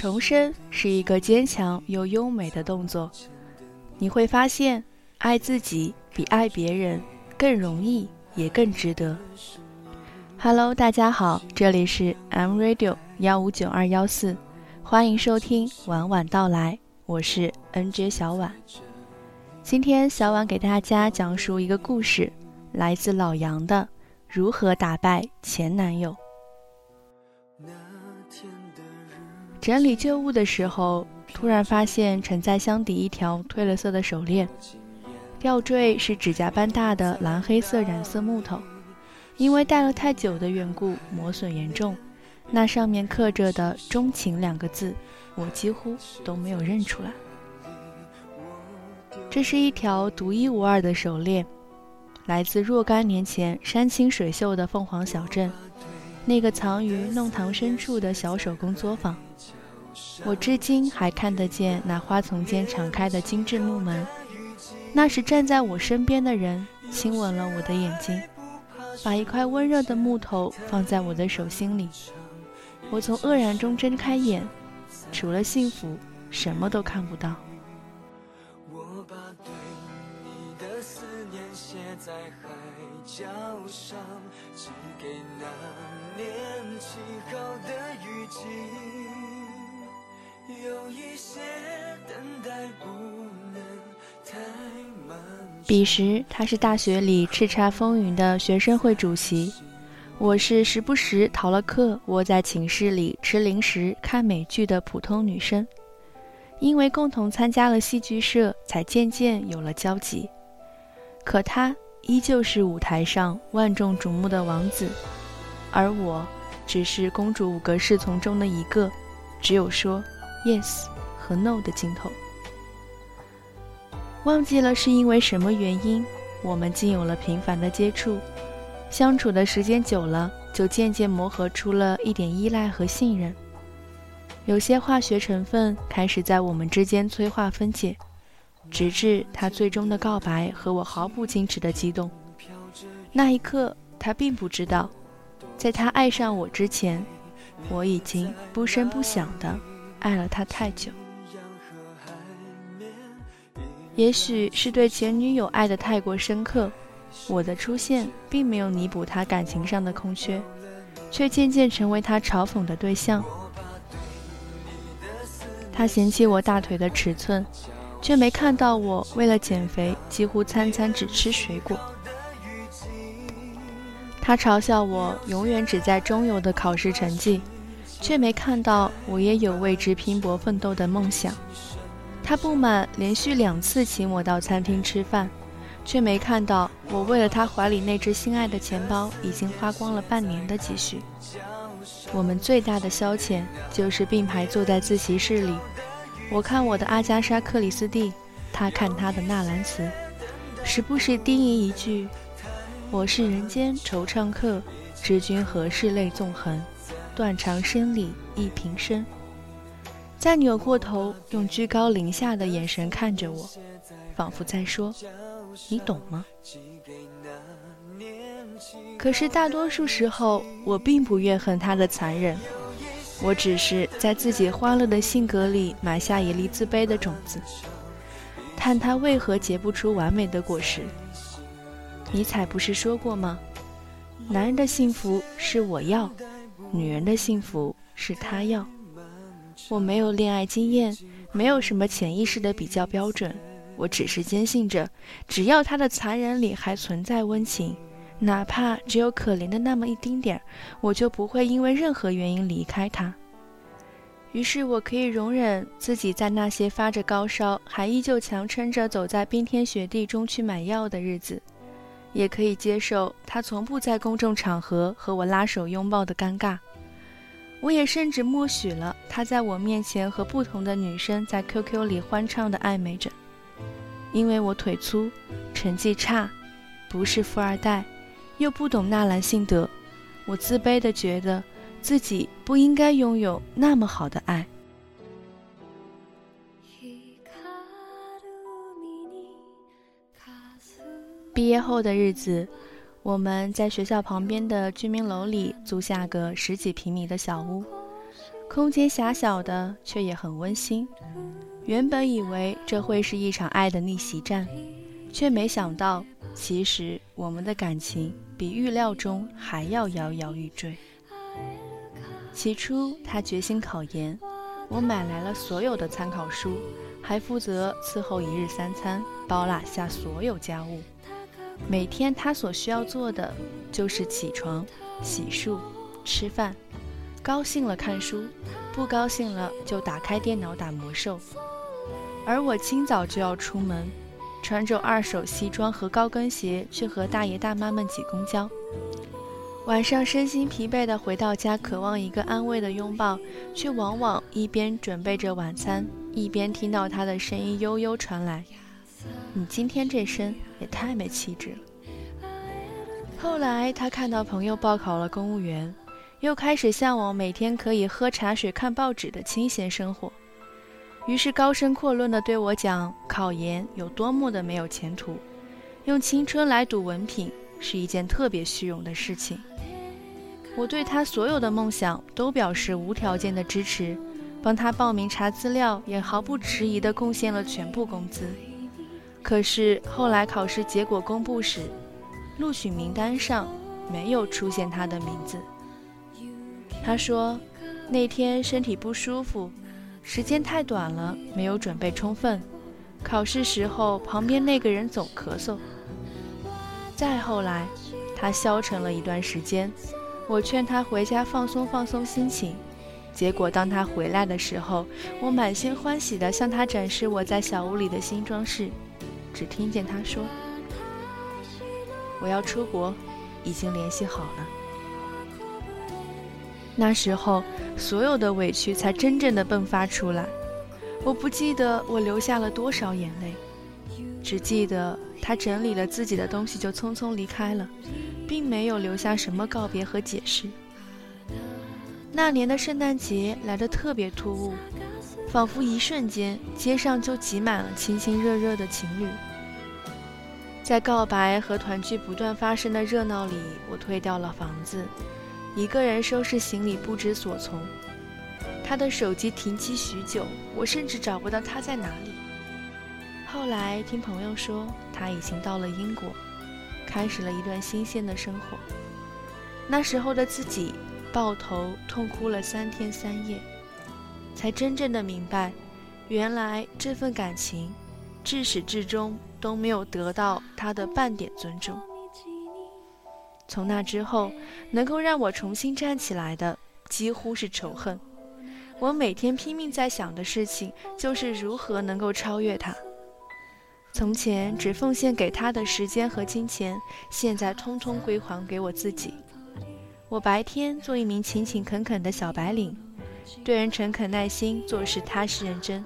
重生是一个坚强又优美的动作，你会发现，爱自己比爱别人更容易，也更值得。Hello，大家好，这里是 M Radio 幺五九二幺四，欢迎收听晚晚到来，我是 NJ 小婉。今天小婉给大家讲述一个故事，来自老杨的《如何打败前男友》。整理旧物的时候，突然发现沉在箱底一条褪了色的手链，吊坠是指甲般大的蓝黑色染色木头，因为戴了太久的缘故磨损严重，那上面刻着的“钟情”两个字，我几乎都没有认出来。这是一条独一无二的手链，来自若干年前山清水秀的凤凰小镇。那个藏于弄堂深处的小手工作坊，我至今还看得见那花丛间敞开的精致木门。那时站在我身边的人亲吻了我的眼睛，把一块温热的木头放在我的手心里。我从愕然中睁开眼，除了幸福，什么都看不到。我把对你的思念写在海角上，寄给那年起好的雨季。彼时，他是大学里叱咤风云的学生会主席，我是时不时逃了课，窝在寝室里吃零食、看美剧的普通女生。因为共同参加了戏剧社，才渐渐有了交集。可他依旧是舞台上万众瞩目的王子。而我，只是公主五个侍从中的一个，只有说 yes 和 no 的镜头。忘记了是因为什么原因，我们竟有了频繁的接触，相处的时间久了，就渐渐磨合出了一点依赖和信任。有些化学成分开始在我们之间催化分解，直至他最终的告白和我毫不矜持的激动。那一刻，他并不知道。在他爱上我之前，我已经不声不响的爱了他太久。也许是对前女友爱的太过深刻，我的出现并没有弥补他感情上的空缺，却渐渐成为他嘲讽的对象。他嫌弃我大腿的尺寸，却没看到我为了减肥几乎餐餐只吃水果。他嘲笑我永远只在中游的考试成绩，却没看到我也有为之拼搏奋斗的梦想。他不满连续两次请我到餐厅吃饭，却没看到我为了他怀里那只心爱的钱包已经花光了半年的积蓄。我们最大的消遣就是并排坐在自习室里，我看我的阿加莎·克里斯蒂，他看他的纳兰词，时不时低吟一句。我是人间惆怅客，知君何事泪纵横？断肠声里忆平生。再扭过头，用居高临下的眼神看着我，仿佛在说：“你懂吗？”可是大多数时候，我并不怨恨他的残忍，我只是在自己欢乐的性格里埋下一粒自卑的种子，叹他为何结不出完美的果实。尼采不是说过吗？男人的幸福是我要，女人的幸福是他要。我没有恋爱经验，没有什么潜意识的比较标准，我只是坚信着，只要他的残忍里还存在温情，哪怕只有可怜的那么一丁点儿，我就不会因为任何原因离开他。于是我可以容忍自己在那些发着高烧，还依旧强撑着走在冰天雪地中去买药的日子。也可以接受他从不在公众场合和我拉手拥抱的尴尬，我也甚至默许了他在我面前和不同的女生在 QQ 里欢畅的暧昧着，因为我腿粗，成绩差，不是富二代，又不懂纳兰性德，我自卑的觉得自己不应该拥有那么好的爱。毕业后的日子，我们在学校旁边的居民楼里租下个十几平米的小屋。空间狭小的，却也很温馨。原本以为这会是一场爱的逆袭战，却没想到，其实我们的感情比预料中还要摇摇欲坠。起初，他决心考研，我买来了所有的参考书，还负责伺候一日三餐，包揽下所有家务。每天他所需要做的就是起床、洗漱、吃饭，高兴了看书，不高兴了就打开电脑打魔兽。而我清早就要出门，穿着二手西装和高跟鞋去和大爷大妈们挤公交。晚上身心疲惫的回到家，渴望一个安慰的拥抱，却往往一边准备着晚餐，一边听到他的声音悠悠传来：“你今天这身也太没气质了。”后来他看到朋友报考了公务员，又开始向往每天可以喝茶水、看报纸的清闲生活。于是高声阔论地对我讲考研有多么的没有前途，用青春来赌文凭是一件特别虚荣的事情。我对他所有的梦想都表示无条件的支持，帮他报名查资料，也毫不迟疑地贡献了全部工资。可是后来考试结果公布时，录取名单上没有出现他的名字。他说那天身体不舒服。时间太短了，没有准备充分。考试时候，旁边那个人总咳嗽。再后来，他消沉了一段时间。我劝他回家放松放松心情。结果，当他回来的时候，我满心欢喜地向他展示我在小屋里的新装饰，只听见他说：“我要出国，已经联系好了。”那时候，所有的委屈才真正的迸发出来。我不记得我流下了多少眼泪，只记得他整理了自己的东西就匆匆离开了，并没有留下什么告别和解释。那年的圣诞节来得特别突兀，仿佛一瞬间街上就挤满了亲亲热热的情侣。在告白和团聚不断发生的热闹里，我退掉了房子。一个人收拾行李，不知所从。他的手机停机许久，我甚至找不到他在哪里。后来听朋友说，他已经到了英国，开始了一段新鲜的生活。那时候的自己抱头痛哭了三天三夜，才真正的明白，原来这份感情，至始至终都没有得到他的半点尊重。从那之后，能够让我重新站起来的几乎是仇恨。我每天拼命在想的事情，就是如何能够超越他。从前只奉献给他的时间和金钱，现在通通归还给我自己。我白天做一名勤勤恳恳的小白领，对人诚恳耐心，做事踏实认真。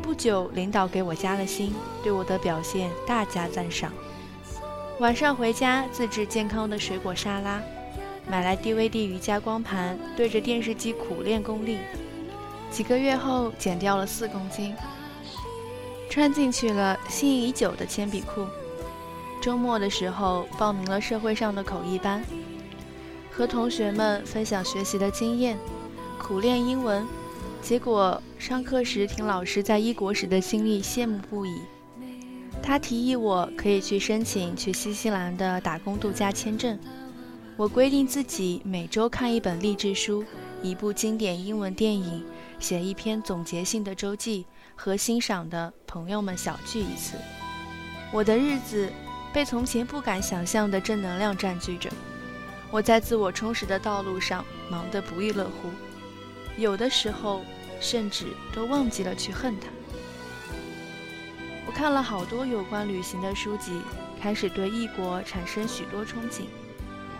不久，领导给我加了薪，对我的表现大加赞赏。晚上回家自制健康的水果沙拉，买来 DVD 瑜伽光盘，对着电视机苦练功力。几个月后减掉了四公斤，穿进去了心仪已久的铅笔裤。周末的时候报名了社会上的口译班，和同学们分享学习的经验，苦练英文。结果上课时听老师在异国时的经历，羡慕不已。他提议我可以去申请去新西兰的打工度假签证。我规定自己每周看一本励志书，一部经典英文电影，写一篇总结性的周记，和欣赏的朋友们小聚一次。我的日子被从前不敢想象的正能量占据着。我在自我充实的道路上忙得不亦乐乎，有的时候甚至都忘记了去恨他。我看了好多有关旅行的书籍，开始对异国产生许多憧憬。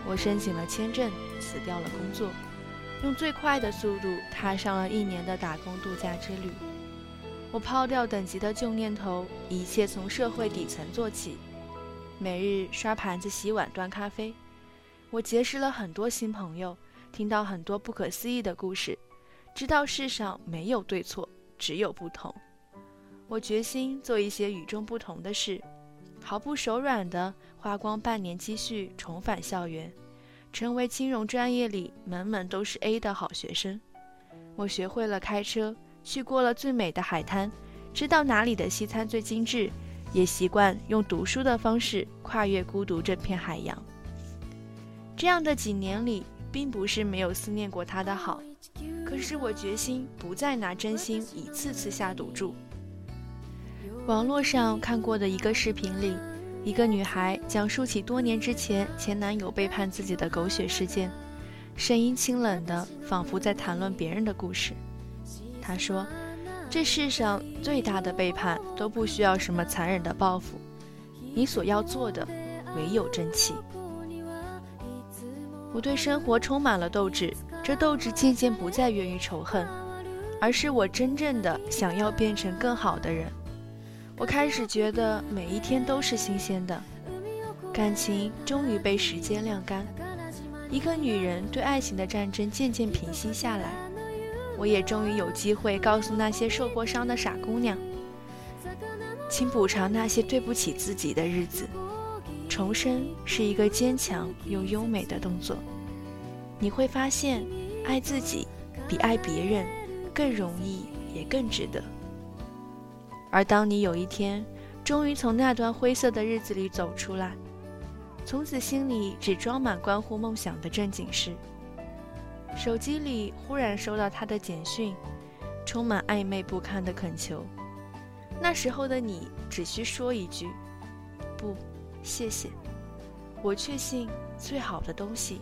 我申请了签证，辞掉了工作，用最快的速度踏上了一年的打工度假之旅。我抛掉等级的旧念头，一切从社会底层做起，每日刷盘子、洗碗、端咖啡。我结识了很多新朋友，听到很多不可思议的故事，知道世上没有对错，只有不同。我决心做一些与众不同的事，毫不手软地花光半年积蓄重返校园，成为金融专业里门门都是 A 的好学生。我学会了开车，去过了最美的海滩，知道哪里的西餐最精致，也习惯用读书的方式跨越孤独这片海洋。这样的几年里，并不是没有思念过他的好，可是我决心不再拿真心一次次下赌注。网络上看过的一个视频里，一个女孩讲述起多年之前前男友背叛自己的狗血事件。声音清冷的，仿佛在谈论别人的故事。她说：“这世上最大的背叛都不需要什么残忍的报复，你所要做的唯有争气。”我对生活充满了斗志，这斗志渐渐不再源于仇恨，而是我真正的想要变成更好的人。我开始觉得每一天都是新鲜的，感情终于被时间晾干。一个女人对爱情的战争渐渐平息下来，我也终于有机会告诉那些受过伤的傻姑娘，请补偿那些对不起自己的日子。重生是一个坚强又优美的动作，你会发现，爱自己比爱别人更容易，也更值得。而当你有一天终于从那段灰色的日子里走出来，从此心里只装满关乎梦想的正经事。手机里忽然收到他的简讯，充满暧昧不堪的恳求。那时候的你只需说一句：“不，谢谢。”我确信最好的东西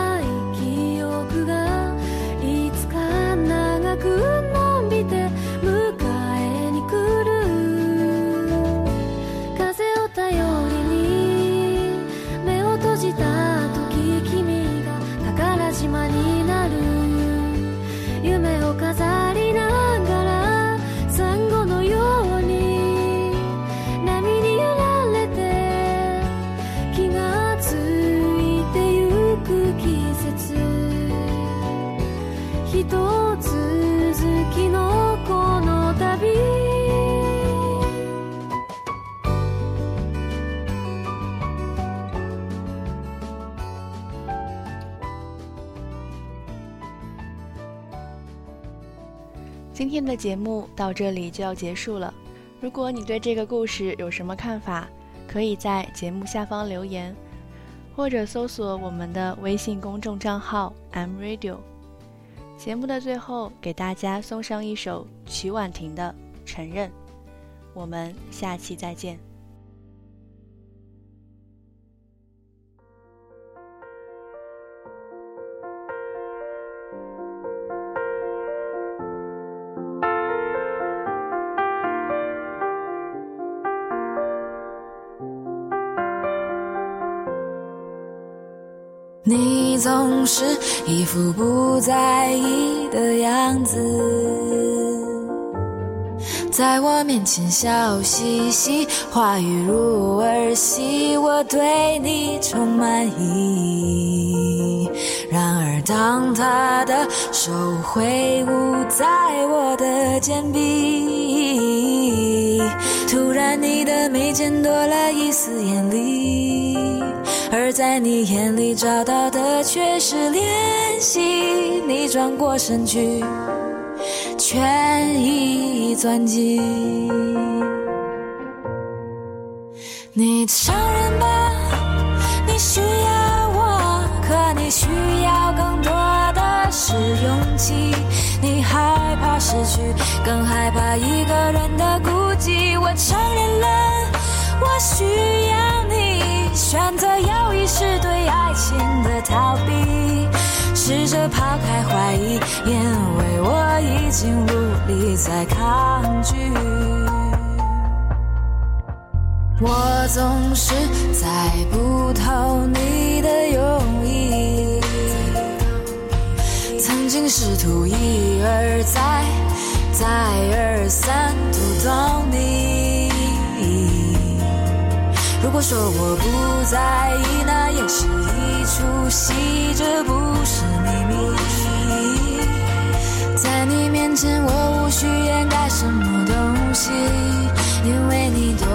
今天的节目到这里就要结束了。如果你对这个故事有什么看法，可以在节目下方留言，或者搜索我们的微信公众账号 M Radio。节目的最后，给大家送上一首曲婉婷的《承认》。我们下期再见。总是一副不在意的样子，在我面前笑嘻嘻，话语如儿戏，我对你充满疑。然而，当他的手挥舞在我的肩臂，突然你的眉间多了一丝艳丽。而在你眼里找到的却是怜惜，你转过身去，权宜钻进你承认吧，你需要我，可你需要更多的是勇气。你害怕失去，更害怕一个人的孤寂。我承认了，我需要你。选择要的逃避试着抛开怀疑因为我已经无力再抗拒。我总是猜不透你的用意曾经试图一而再再而三读懂你。如果说我不在意那也是出戏，这不是秘密。在你面前，我无需掩盖什么东西，因为你懂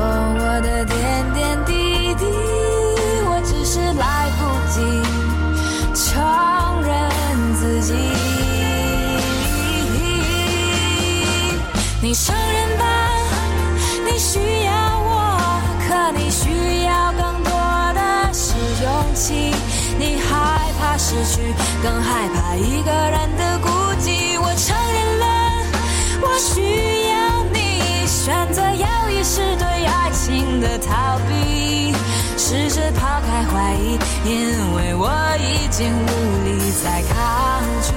一个人的孤寂。我承认了，我需要你。选择要义是对爱情的逃避，试着抛开怀疑，因为我已经无力再抗拒。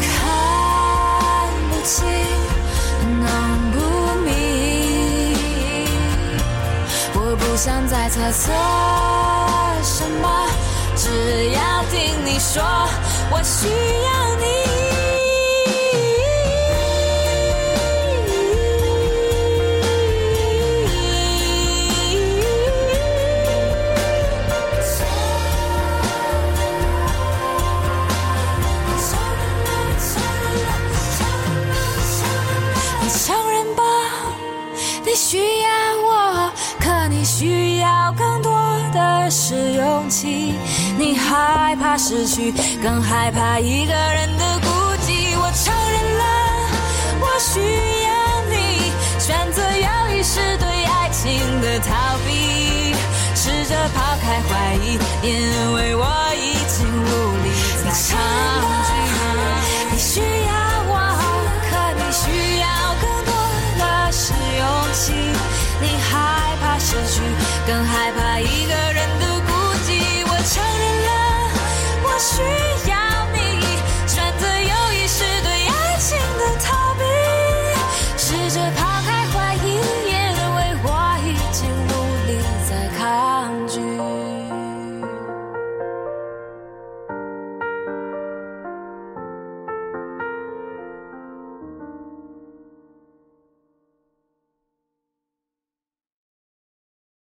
看不清，弄不明，我不想再猜测什么，只要听你说，我需要你。是勇气。你害怕失去，更害怕一个人的孤寂。我承认了，我需要你。选择犹豫是对爱情的逃避，试着抛开怀疑，因为我已经无力再抗拒。